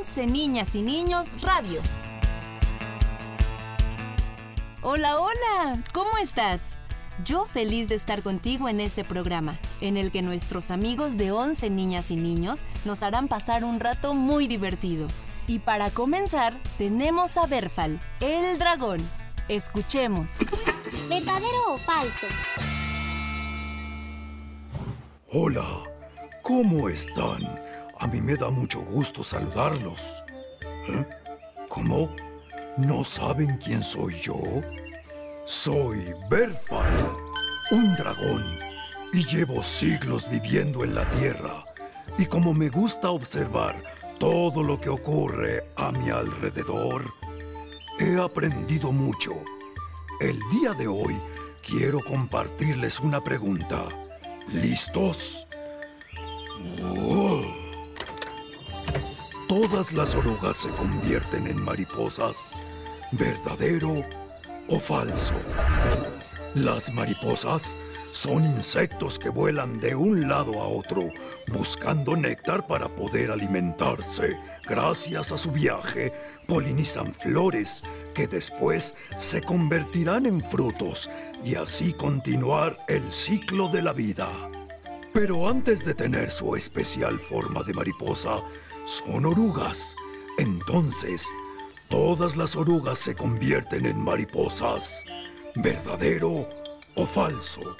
11 Niñas y Niños Radio. Hola, hola, ¿cómo estás? Yo feliz de estar contigo en este programa, en el que nuestros amigos de 11 niñas y niños nos harán pasar un rato muy divertido. Y para comenzar, tenemos a Berfal, el dragón. Escuchemos. ¿Verdadero o falso? Hola, ¿cómo están? A mí me da mucho gusto saludarlos. ¿Eh? ¿Cómo? ¿No saben quién soy yo? Soy Berfal, un dragón, y llevo siglos viviendo en la Tierra. Y como me gusta observar todo lo que ocurre a mi alrededor, he aprendido mucho. El día de hoy quiero compartirles una pregunta. ¿Listos? Oh. Todas las orugas se convierten en mariposas. ¿Verdadero o falso? Las mariposas son insectos que vuelan de un lado a otro buscando néctar para poder alimentarse. Gracias a su viaje, polinizan flores que después se convertirán en frutos y así continuar el ciclo de la vida. Pero antes de tener su especial forma de mariposa, son orugas. Entonces, todas las orugas se convierten en mariposas. ¿Verdadero o falso?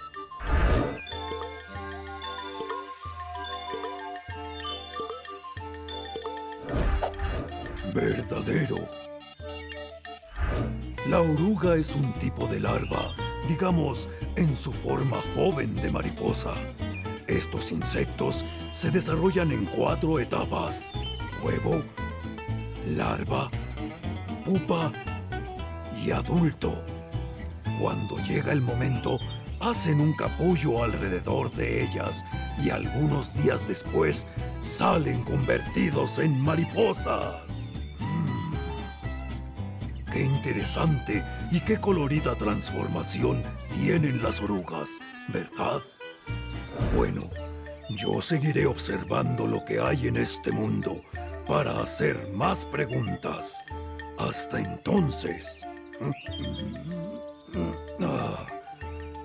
Verdadero. La oruga es un tipo de larva, digamos, en su forma joven de mariposa. Estos insectos se desarrollan en cuatro etapas. Huevo, larva, pupa y adulto. Cuando llega el momento, hacen un capullo alrededor de ellas y algunos días después salen convertidos en mariposas. Mm. Qué interesante y qué colorida transformación tienen las orugas, ¿verdad? Bueno, yo seguiré observando lo que hay en este mundo para hacer más preguntas. Hasta entonces. Ah,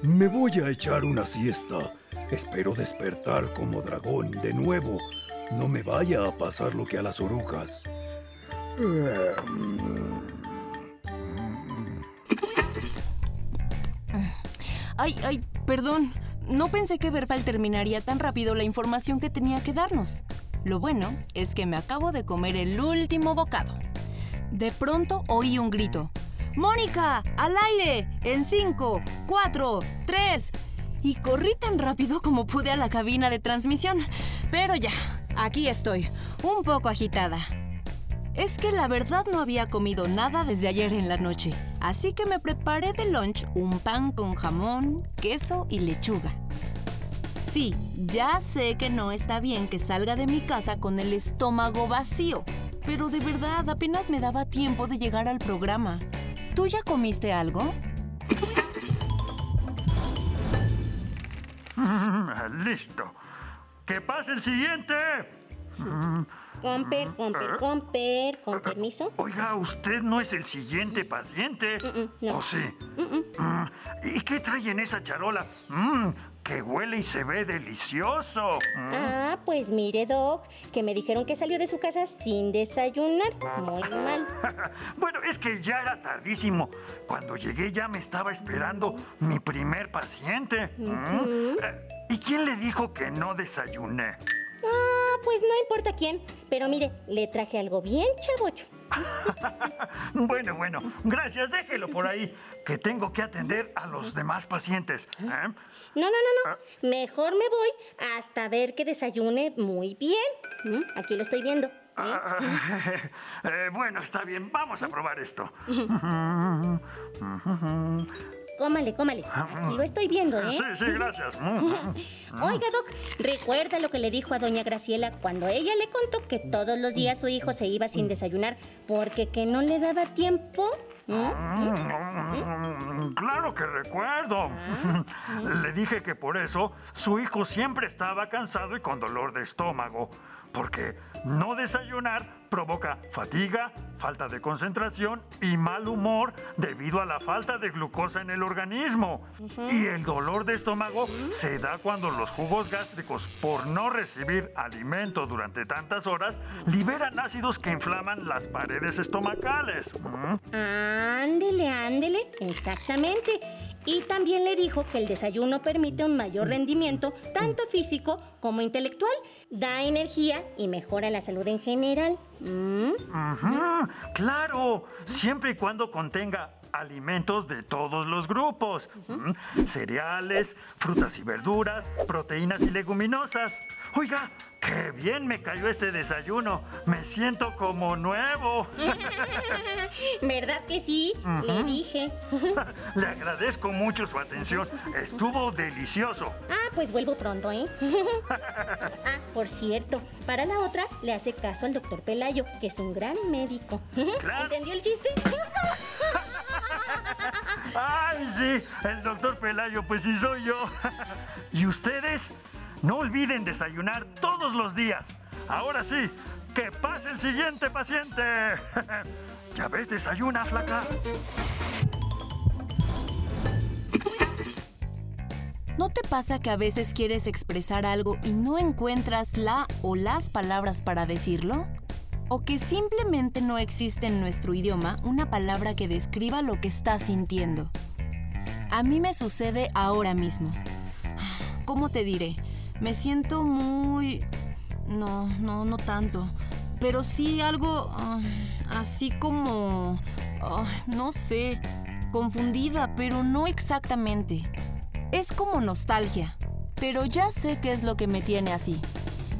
me voy a echar una siesta. Espero despertar como dragón de nuevo. No me vaya a pasar lo que a las orugas. Ay, ay, perdón. No pensé que Berfal terminaría tan rápido la información que tenía que darnos. Lo bueno es que me acabo de comer el último bocado. De pronto oí un grito. ¡Mónica! ¡Al aire! En 5, 4, 3. Y corrí tan rápido como pude a la cabina de transmisión. Pero ya, aquí estoy, un poco agitada. Es que la verdad no había comido nada desde ayer en la noche, así que me preparé de lunch un pan con jamón, queso y lechuga. Sí, ya sé que no está bien que salga de mi casa con el estómago vacío, pero de verdad apenas me daba tiempo de llegar al programa. ¿Tú ya comiste algo? Listo. ¡Que pase el siguiente! Comper, comper, comper, con permiso. Oiga, usted no es el siguiente paciente. Mm, no. ¿O sí? Mm, ¿Y qué trae en esa charola? Mm, que huele y se ve delicioso. Mm. Ah, pues mire, Doc, que me dijeron que salió de su casa sin desayunar. Muy mal. bueno, es que ya era tardísimo. Cuando llegué ya me estaba esperando mi primer paciente. Mm. Eh, ¿Y quién le dijo que no desayuné? Pues no importa quién. Pero mire, le traje algo bien chavocho. bueno, bueno, gracias, déjelo por ahí, que tengo que atender a los demás pacientes. ¿eh? No, no, no, no. Ah. Mejor me voy hasta ver que desayune muy bien. Aquí lo estoy viendo. ¿Eh? Ah, eh, bueno, está bien, vamos a probar esto. Cómale, cómale. Aquí lo estoy viendo, ¿eh? Sí, sí, gracias. Oiga, Doc, ¿recuerda lo que le dijo a doña Graciela cuando ella le contó que todos los días su hijo se iba sin desayunar porque que no le daba tiempo? ¿Mm? Claro que recuerdo. Le dije que por eso su hijo siempre estaba cansado y con dolor de estómago. Porque no desayunar provoca fatiga, falta de concentración y mal humor debido a la falta de glucosa en el organismo. Y el dolor de estómago se da cuando los jugos gástricos, por no recibir alimento durante tantas horas, liberan ácidos que inflaman las paredes estomacales. Ándele, ándele, exactamente. Y también le dijo que el desayuno permite un mayor rendimiento, tanto físico como intelectual. Da energía y mejora la salud en general. ¿Mm? claro, siempre y cuando contenga alimentos de todos los grupos. Mm, cereales, frutas y verduras, proteínas y leguminosas. Oiga, qué bien me cayó este desayuno. Me siento como nuevo. ¿Verdad que sí? Le dije. Le agradezco mucho su atención. Estuvo delicioso. Ah, pues vuelvo pronto, ¿eh? ah, por cierto, para la otra le hace caso al doctor Pelayo, que es un gran médico. ¿Entendió el chiste? Ay, sí, el doctor Pelayo, pues sí soy yo. ¿Y ustedes? No olviden desayunar todos los días. Ahora sí, que pase el siguiente paciente. ¿Ya ves, desayuna, flaca? ¿No te pasa que a veces quieres expresar algo y no encuentras la o las palabras para decirlo? ¿O que simplemente no existe en nuestro idioma una palabra que describa lo que estás sintiendo? A mí me sucede ahora mismo. ¿Cómo te diré? Me siento muy... No, no, no tanto. Pero sí algo ah, así como... Ah, no sé, confundida, pero no exactamente. Es como nostalgia, pero ya sé qué es lo que me tiene así.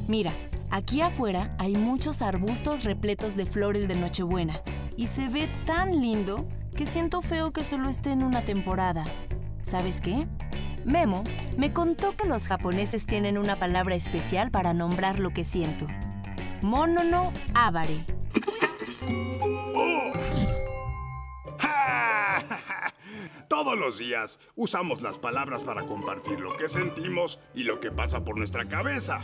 Mira, aquí afuera hay muchos arbustos repletos de flores de Nochebuena y se ve tan lindo que siento feo que solo esté en una temporada. ¿Sabes qué? Memo me contó que los japoneses tienen una palabra especial para nombrar lo que siento. Monono abare. Todos los días usamos las palabras para compartir lo que sentimos y lo que pasa por nuestra cabeza.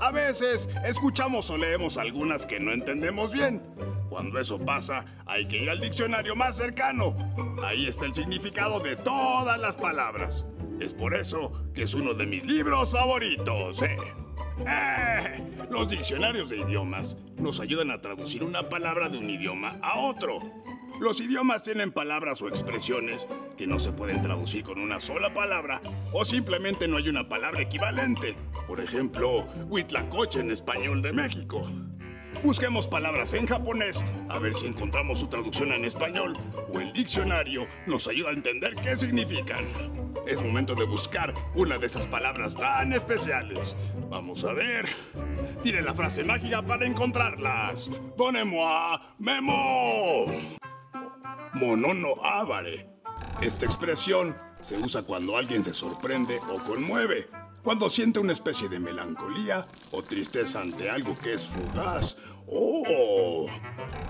A veces escuchamos o leemos algunas que no entendemos bien. Cuando eso pasa, hay que ir al diccionario más cercano. Ahí está el significado de todas las palabras. Es por eso que es uno de mis libros favoritos. ¿eh? Eh, los diccionarios de idiomas nos ayudan a traducir una palabra de un idioma a otro. Los idiomas tienen palabras o expresiones que no se pueden traducir con una sola palabra o simplemente no hay una palabra equivalente. Por ejemplo, Huitlacoche en español de México. Busquemos palabras en japonés a ver si encontramos su traducción en español o el diccionario nos ayuda a entender qué significan. Es momento de buscar una de esas palabras tan especiales. Vamos a ver. Tire la frase mágica para encontrarlas. Donnez-moi Memo. Monono avare. Esta expresión se usa cuando alguien se sorprende o conmueve cuando siente una especie de melancolía o tristeza ante algo que es fugaz. ¡Oh!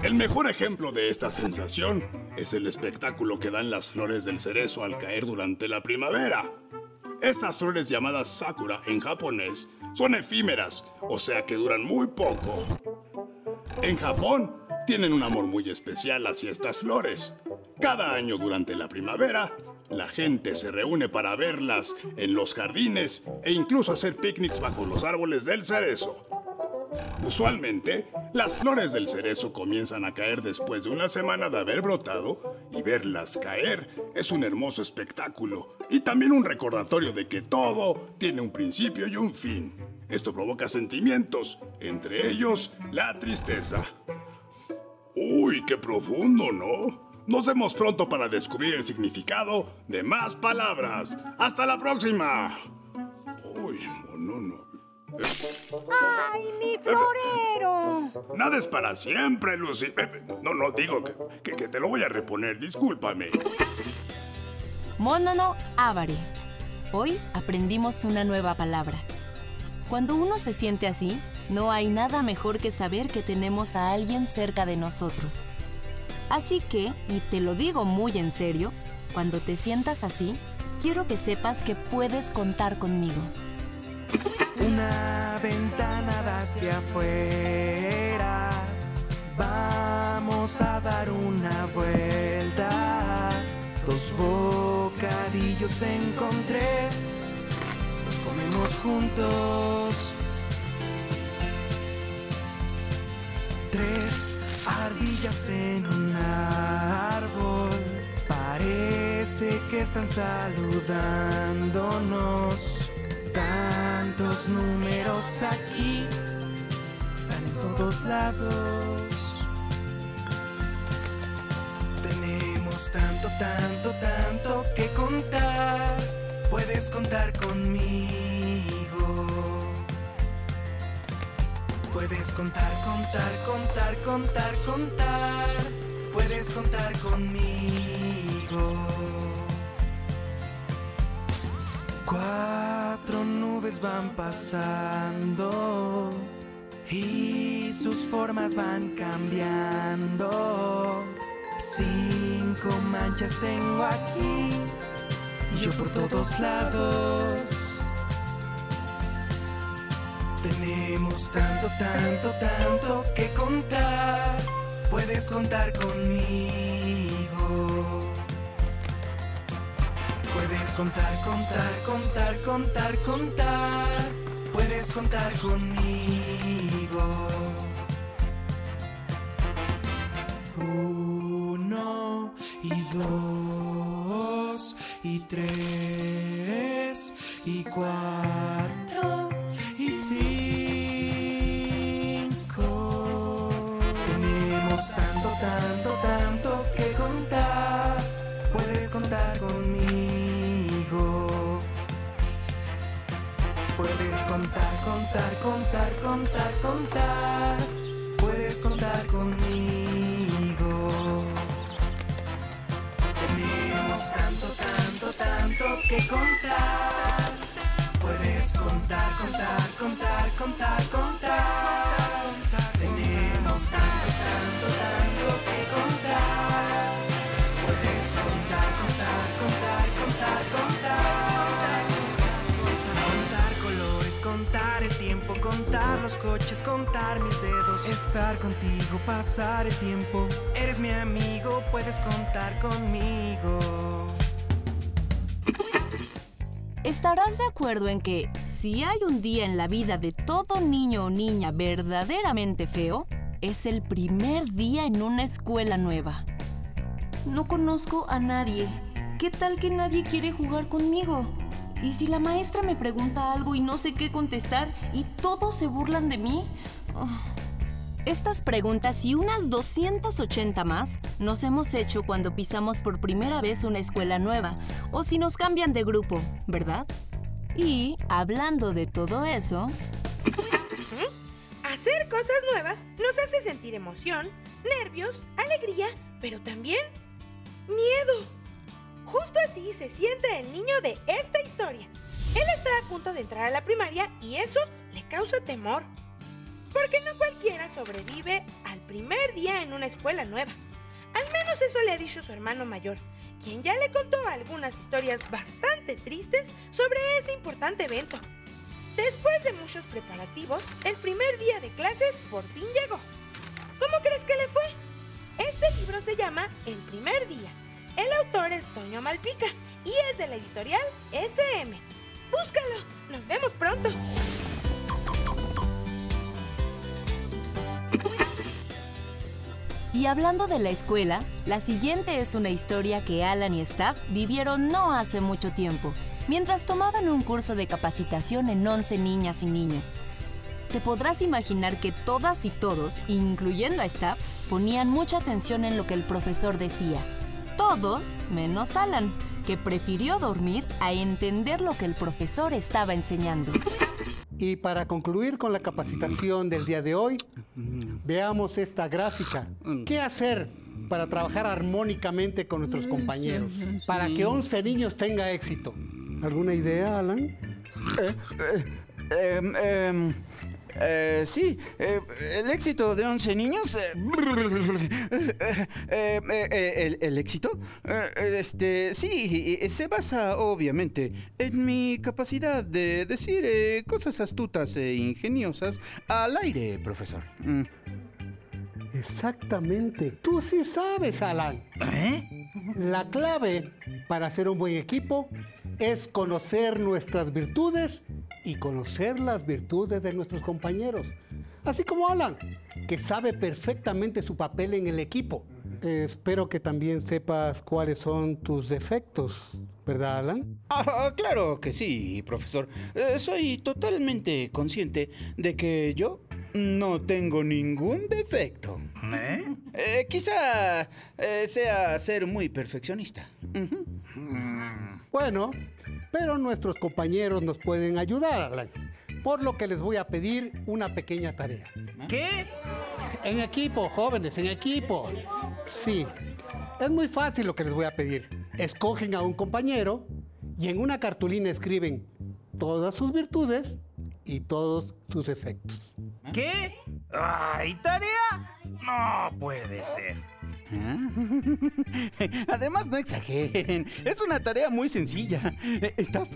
El mejor ejemplo de esta sensación es el espectáculo que dan las flores del cerezo al caer durante la primavera. Estas flores llamadas sakura en japonés son efímeras, o sea que duran muy poco. En Japón tienen un amor muy especial hacia estas flores. Cada año durante la primavera la gente se reúne para verlas en los jardines e incluso hacer picnics bajo los árboles del cerezo. Usualmente, las flores del cerezo comienzan a caer después de una semana de haber brotado y verlas caer es un hermoso espectáculo y también un recordatorio de que todo tiene un principio y un fin. Esto provoca sentimientos, entre ellos la tristeza. Uy, qué profundo, ¿no? Nos vemos pronto para descubrir el significado de más palabras. ¡Hasta la próxima! ¡Ay, mi florero! Nada es para siempre, Lucy. No, no, digo que, que, te lo voy a reponer. Discúlpame. Monono avare. Hoy aprendimos una nueva palabra. Cuando uno se siente así, no hay nada mejor que saber que tenemos a alguien cerca de nosotros. Así que, y te lo digo muy en serio, cuando te sientas así, quiero que sepas que puedes contar conmigo. Una ventana hacia afuera. Vamos a dar una vuelta. Dos bocadillos encontré. Los comemos juntos. Tres ardillas en un árbol. Parece que están saludándonos. Tantos números aquí. Están en todos lados. Tenemos tanto, tanto, tanto que contar. Puedes contar conmigo. Puedes contar, contar, contar, contar, contar. Puedes contar conmigo. Cuatro nubes van pasando y sus formas van cambiando. Cinco manchas tengo aquí y yo por todos lados. Tenemos tanto, tanto, tanto que contar. Puedes contar conmigo. Puedes contar, contar, contar, contar, contar. Puedes contar conmigo. Uno y dos y tres y cuatro y cinco. Tenemos tanto, tanto, tanto que contar. Puedes contar conmigo. Puedes contar, contar, contar, contar, contar. Puedes contar conmigo. Tenemos tanto, tanto, tanto que contar. Puedes contar, contar, contar, contar, contar. Tenemos tanto, tanto, tanto que contar. Los coches, contar mis dedos. Estar contigo, pasar el tiempo. Eres mi amigo, puedes contar conmigo. Estarás de acuerdo en que si hay un día en la vida de todo niño o niña verdaderamente feo, es el primer día en una escuela nueva. No conozco a nadie. ¿Qué tal que nadie quiere jugar conmigo? ¿Y si la maestra me pregunta algo y no sé qué contestar y todos se burlan de mí? Ah. Estas preguntas y unas 280 más nos hemos hecho cuando pisamos por primera vez una escuela nueva o si nos cambian de grupo, ¿verdad? Y hablando de todo eso, Hacer cosas nuevas nos hace sentir emoción, nervios, alegría, pero también miedo. Justo así se siente el niño de esta historia. Él está a punto de entrar a la primaria y eso le causa temor. Porque no cualquiera sobrevive al primer día en una escuela nueva. Al menos eso le ha dicho su hermano mayor, quien ya le contó algunas historias bastante tristes sobre ese importante evento. Después de muchos preparativos, el primer día de clases por fin llegó. ¿Cómo crees que le fue? Este libro se llama El primer día. El autor es Toño Malpica y es de la editorial SM. Búscalo. Nos vemos pronto. Y hablando de la escuela, la siguiente es una historia que Alan y Staff vivieron no hace mucho tiempo, mientras tomaban un curso de capacitación en 11 niñas y niños. Te podrás imaginar que todas y todos, incluyendo a Staff, ponían mucha atención en lo que el profesor decía. Todos, menos Alan, que prefirió dormir a entender lo que el profesor estaba enseñando. Y para concluir con la capacitación del día de hoy, veamos esta gráfica. ¿Qué hacer para trabajar armónicamente con nuestros compañeros? Para que 11 niños tenga éxito. ¿Alguna idea, Alan? Em, em, Eh, sí, eh, el éxito de 11 niños. eh, eh, eh, el, el éxito? Eh, este, sí, eh, se basa obviamente en mi capacidad de decir eh, cosas astutas e ingeniosas al aire, profesor. Mm. Exactamente. Tú sí sabes, Alan. La clave para ser un buen equipo es conocer nuestras virtudes y conocer las virtudes de nuestros compañeros. Así como Alan, que sabe perfectamente su papel en el equipo. Eh, espero que también sepas cuáles son tus defectos, ¿verdad, Alan? Ah, claro que sí, profesor. Eh, soy totalmente consciente de que yo no tengo ningún defecto. ¿Eh? Eh, quizá eh, sea ser muy perfeccionista. Bueno, pero nuestros compañeros nos pueden ayudar, Alan. Por lo que les voy a pedir una pequeña tarea. ¿Qué? En equipo, jóvenes, en equipo. Sí. Es muy fácil lo que les voy a pedir. Escogen a un compañero y en una cartulina escriben todas sus virtudes y todos sus efectos. ¿Qué? ¡Ay, tarea! No puede ser. Además, no exageren. Es una tarea muy sencilla. Eh, Staff,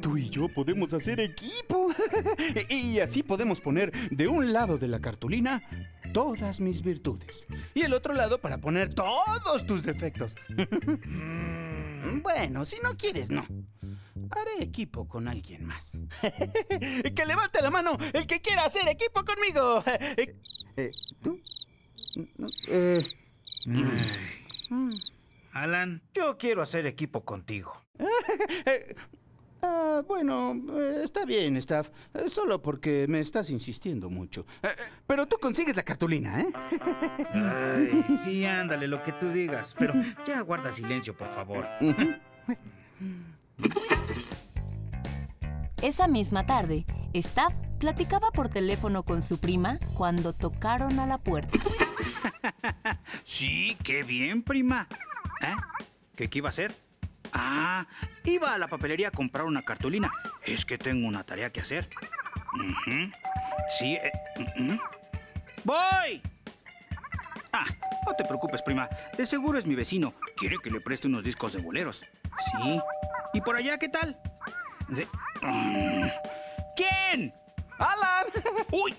tú y yo podemos hacer equipo. y así podemos poner de un lado de la cartulina todas mis virtudes. Y el otro lado para poner todos tus defectos. bueno, si no quieres, no. Haré equipo con alguien más. que levante la mano el que quiera hacer equipo conmigo. Eh, ¿Tú? Eh, Alan, yo quiero hacer equipo contigo. Eh, ah, bueno, eh, está bien, Staff. Eh, Solo porque me estás insistiendo mucho. Pero tú consigues la cartulina, ¿eh? Ay, sí, ándale, lo que tú digas. Pero ya guarda silencio, por favor. Esa misma tarde, Staff platicaba por teléfono con su prima cuando tocaron a la puerta. Sí, qué bien, prima. ¿Eh? ¿Qué, iba a hacer? Ah, iba a la papelería a comprar una cartulina. Es que tengo una tarea que hacer. Sí, eh. ¡Voy! Ah, no te preocupes, prima. De seguro es mi vecino. Quiere que le preste unos discos de boleros. Sí. ¿Y por allá qué tal? Sí. ¿Quién? ¡Alan! ¡Uy!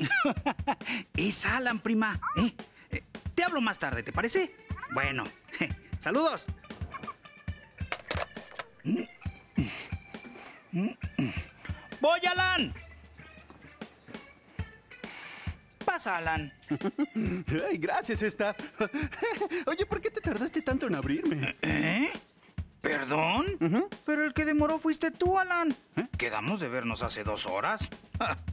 es Alan, prima. ¿eh? Eh, Te hablo más tarde, ¿te parece? Bueno, saludos. ¡Voy, Alan! Pasa, Alan. Ay, gracias, Staff. Oye, ¿por qué te tardaste tanto en abrirme? ¿Eh? ¿Perdón? Pero el que demoró fuiste tú, Alan. Quedamos de vernos hace dos horas.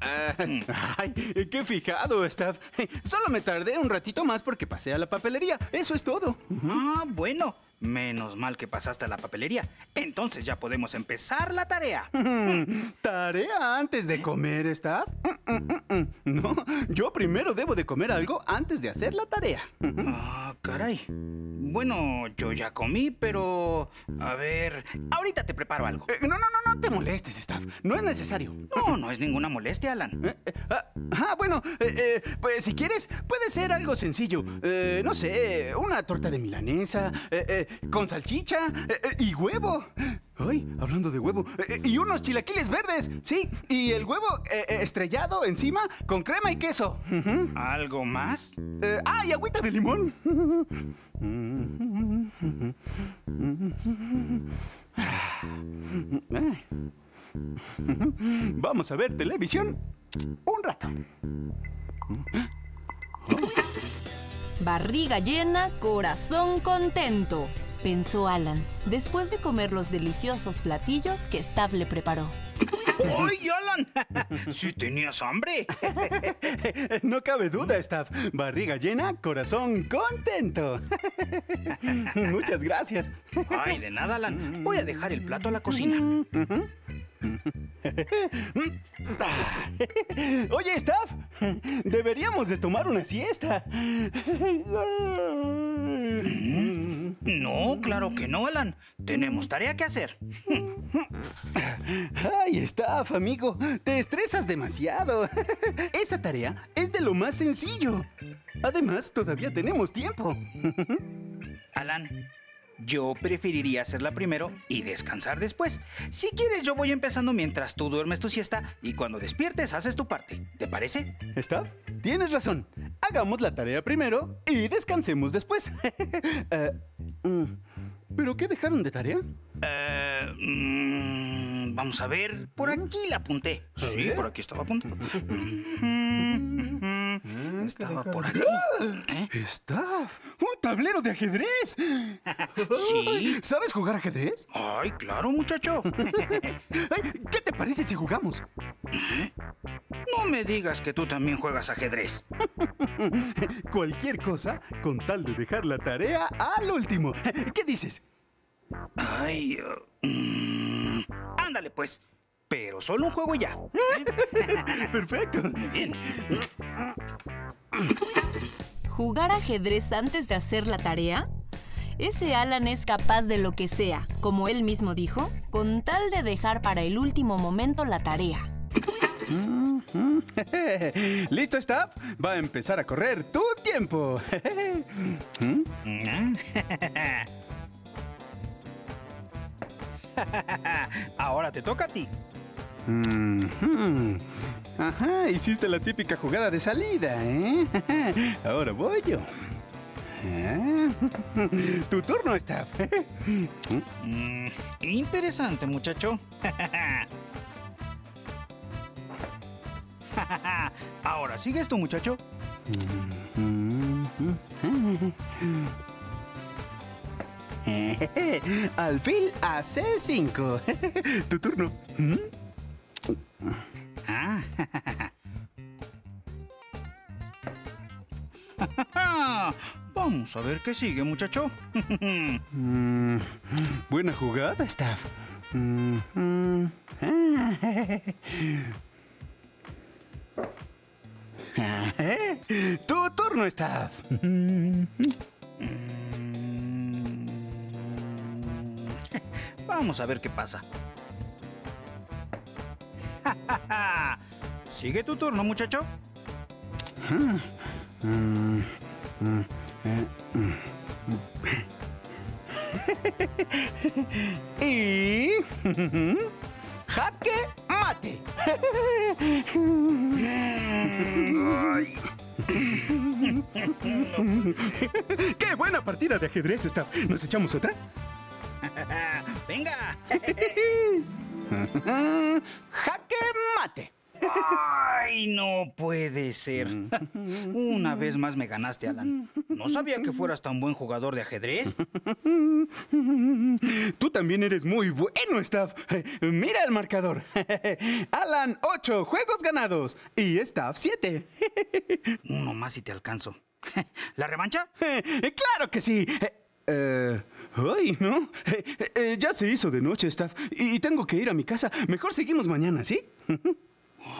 Ay, qué fijado, Staff. Solo me tardé un ratito más porque pasé a la papelería. Eso es todo. Ah, bueno. Menos mal que pasaste a la papelería. Entonces ya podemos empezar la tarea. ¿Tarea antes de comer, Staff? Mm, mm, mm. No, yo primero debo de comer algo antes de hacer la tarea. Ah, caray. Bueno, yo ya comí, pero... A ver... Ahorita te preparo algo. Eh, no, no, no, no te molestes, Staff. No es necesario. No, no es ninguna molestia, Alan. Eh, eh, ah, ah, bueno, pues si quieres, puede ser algo sencillo. No sé, una torta de milanesa, eh, con salchicha eh, eh, y huevo. Ay, hablando de huevo. eh, y unos chilaquiles verdes, sí. Y el huevo estrellado encima con crema y queso. ¿Algo más? Ah, y agüita de limón. Vamos a ver televisión un rato. Barriga llena, corazón contento, pensó Alan, después de comer los deliciosos platillos que Staff le preparó. ¡Ay, Alan! ¿Sí tenías hambre? No cabe duda, Staff. Barriga llena, corazón contento. Muchas gracias. Ay, de nada, Alan. Voy a dejar el plato a la cocina. Oye, Staff, deberíamos de tomar una siesta. No, claro que no, Alan. Tenemos tarea que hacer. Ay, staff, amigo. Te estresas demasiado. Esa tarea es de lo más sencillo. Además, todavía tenemos tiempo. Alan, yo preferiría hacerla primero y descansar después. Si quieres, yo voy empezando mientras tú duermes tu siesta y cuando despiertes haces tu parte. ¿Te parece? Staff, tienes razón. Hagamos la tarea primero y descansemos después. Eh, mm, ¿Pero qué dejaron de tarea? Mm, vamos a ver. Por aquí la apunté. Sí, por aquí estaba apuntada. Estaba por aquí. ¿Eh? Staff, un tablero de ajedrez. Sí. ¿Sabes jugar ajedrez? Ay, claro, muchacho. ¿Qué te parece si jugamos? No me digas que tú también juegas ajedrez. Cualquier cosa con tal de dejar la tarea al último. ¿Qué dices? Ay. uh, mm, ándale, pues. Pero solo un juego ya. Perfecto. Bien. ¿Jugar ajedrez antes de hacer la tarea? Ese Alan es capaz de lo que sea, como él mismo dijo, con tal de dejar para el último momento la tarea. ¿Listo, staff? Va a empezar a correr tu tiempo. Ahora te toca a ti. Ajá, hiciste la típica jugada de salida, ¿eh? Ahora voy yo. Ah, Tu turno, staff. Mm, interesante, muchacho. Ahora sigues tú, muchacho. Alfil a C5. Tu turno. Vamos a ver qué sigue, muchacho. Mm, Buena jugada, staff. Mm, mm. Tu turno, staff. Vamos a ver qué pasa. Sigue tu turno, muchacho. Y jaque mate. ¡Qué buena partida de ajedrez, staff! ¿Nos echamos otra? ¡Venga! ¡Jaque mate! ¡Ay, no puede ser! Una vez más me ganaste, Alan. No sabía que fueras tan buen jugador de ajedrez. Tú también eres muy bueno, Staff. Mira el marcador. Alan, 8 juegos ganados. Y Staff, 7. Uno más y te alcanzo. ¿La revancha? claro que sí. Eh, ay, no. Eh, eh, ya se hizo de noche, Staff. Y tengo que ir a mi casa. Mejor seguimos mañana, ¿sí?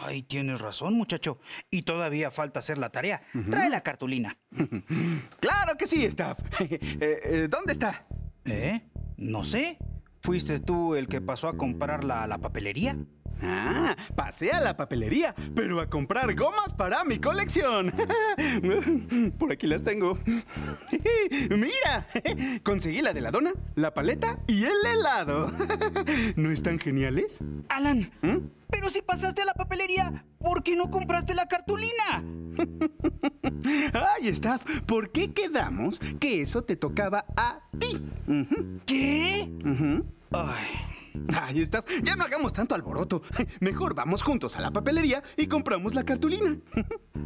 Ay, tienes razón, muchacho. Y todavía falta hacer la tarea. Trae la cartulina. claro que sí, Staff. Eh, eh, ¿Dónde está? ¿Eh? No sé. ¿Fuiste tú el que pasó a comprarla a la papelería? Ah, pasé a la papelería, pero a comprar gomas para mi colección. Por aquí las tengo. Mira, conseguí la de la dona, la paleta y el helado. ¿No están geniales? Alan, pero si pasaste a la papelería, ¿por qué no compraste la cartulina? Ay, Staff, ¿por qué quedamos que eso te tocaba a ti? ¿Qué? Ay. Ay, Staff, ya no hagamos tanto alboroto. Mejor vamos juntos a la papelería y compramos la cartulina.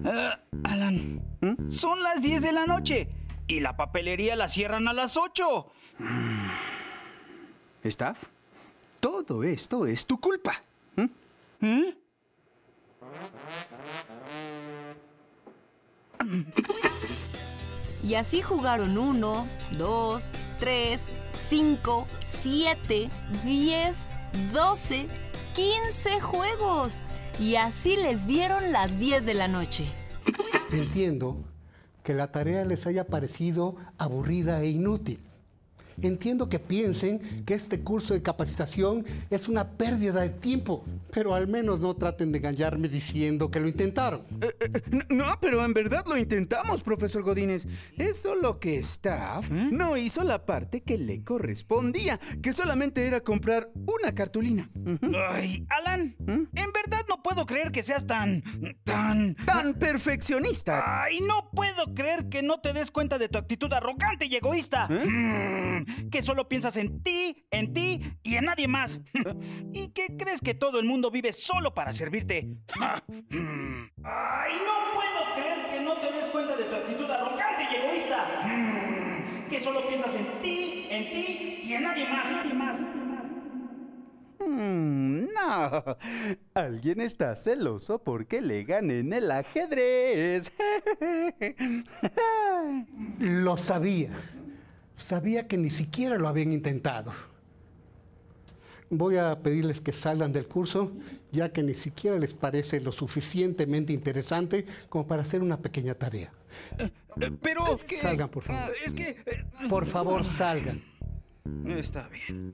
Ah, Alan, son las 10 de la noche y la papelería la cierran a las 8. Staff, todo esto es tu culpa. ¿Mm? ¿Eh? Y así jugaron 1, 2, 3, 5, 7, 10, 12, 15 juegos. Y así les dieron las 10 de la noche. Entiendo que la tarea les haya parecido aburrida e inútil. Entiendo que piensen que este curso de capacitación es una pérdida de tiempo, pero al menos no traten de engañarme diciendo que lo intentaron. Eh, eh, no, pero en verdad lo intentamos, profesor Godínez. Es solo que Staff no hizo la parte que le correspondía, que solamente era comprar una cartulina. Ay, Alan, en verdad no puedo creer que seas tan... tan... Tan perfeccionista. Ay, no puedo creer que no te des cuenta de tu actitud arrogante y egoísta. Mm, que solo piensas en ti, en ti y en nadie más. ¿Y que crees que todo el mundo vive solo para servirte? Ay, no puedo creer que no te des cuenta de tu actitud arrogante y egoísta. Mm, que solo piensas en ti, en ti y en nadie más. Nadie más. Mm, no, alguien está celoso porque le gané en el ajedrez. Lo sabía. Sabía que ni siquiera lo habían intentado. Voy a pedirles que salgan del curso, ya que ni siquiera les parece lo suficientemente interesante como para hacer una pequeña tarea. Pero es que... Salgan, por favor. Ah, es que... eh, Por favor, salgan. Está bien.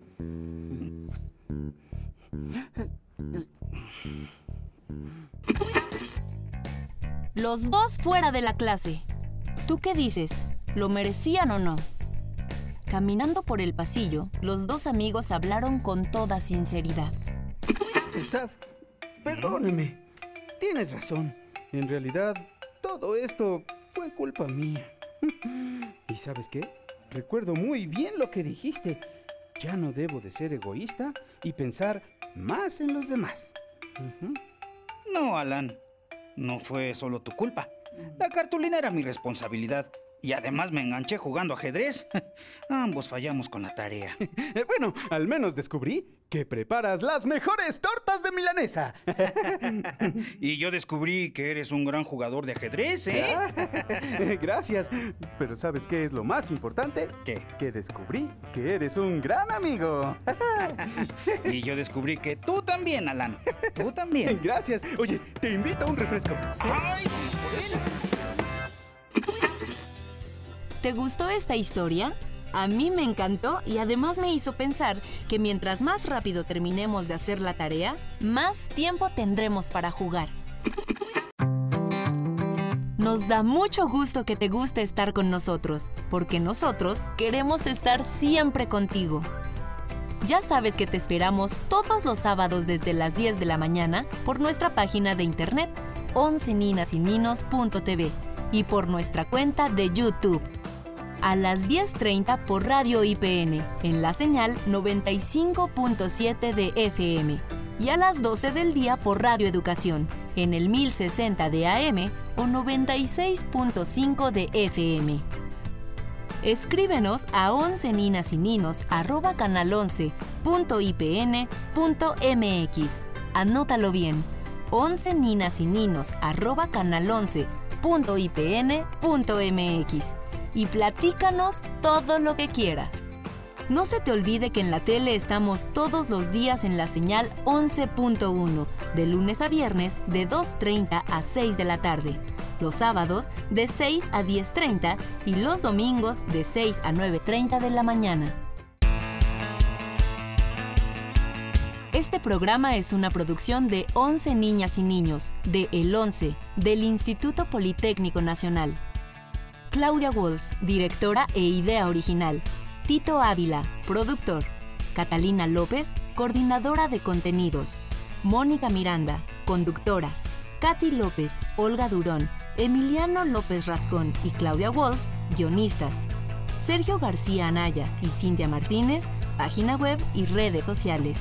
Los dos fuera de la clase. ¿Tú qué dices? ¿Lo merecían o no? Caminando por el pasillo, los dos amigos hablaron con toda sinceridad. Staff, perdóneme. Tienes razón. En realidad, todo esto fue culpa mía. ¿Y sabes qué? Recuerdo muy bien lo que dijiste. Ya no debo de ser egoísta y pensar más en los demás. No, Alan. No fue solo tu culpa. La cartulina era mi responsabilidad. Y además me enganché jugando ajedrez. Ambos fallamos con la tarea. Bueno, al menos descubrí que preparas las mejores tortas de milanesa. Y yo descubrí que eres un gran jugador de ajedrez, ¿eh? Eh, Gracias. Pero ¿sabes qué es lo más importante? ¿Qué? Que descubrí que eres un gran amigo. Y yo descubrí que tú también, Alan. Tú también. Gracias. Oye, te invito a un refresco. ¡Ay, él! ¿Te gustó esta historia? A mí me encantó y además me hizo pensar que mientras más rápido terminemos de hacer la tarea, más tiempo tendremos para jugar. Nos da mucho gusto que te guste estar con nosotros, porque nosotros queremos estar siempre contigo. Ya sabes que te esperamos todos los sábados desde las 10 de la mañana por nuestra página de internet 11ninasininos.tv y por nuestra cuenta de YouTube. A las 10.30 por Radio IPN, en la señal 95.7 de FM. Y a las 12 del día por Radio Educación, en el 1060 de AM o 96.5 de FM. Escríbenos a 11 ninas y ninos arroba canal 11.ipn.mx. Anótalo bien. 11 ninas y ninos arroba canal 11.ipn.mx. Y platícanos todo lo que quieras. No se te olvide que en la tele estamos todos los días en la señal 11.1, de lunes a viernes de 2.30 a 6 de la tarde, los sábados de 6 a 10.30 y los domingos de 6 a 9.30 de la mañana. Este programa es una producción de 11 niñas y niños, de El 11, del Instituto Politécnico Nacional. Claudia Walls, directora e idea original. Tito Ávila, productor. Catalina López, coordinadora de contenidos. Mónica Miranda, conductora. Katy López, Olga Durón, Emiliano López Rascón y Claudia Walls, guionistas. Sergio García Anaya y Cintia Martínez, página web y redes sociales.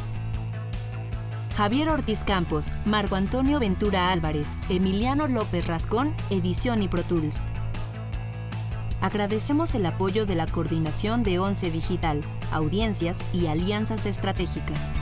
Javier Ortiz Campos, Marco Antonio Ventura Álvarez, Emiliano López Rascón, edición y Pro Tools. Agradecemos el apoyo de la Coordinación de Once Digital, Audiencias y Alianzas Estratégicas.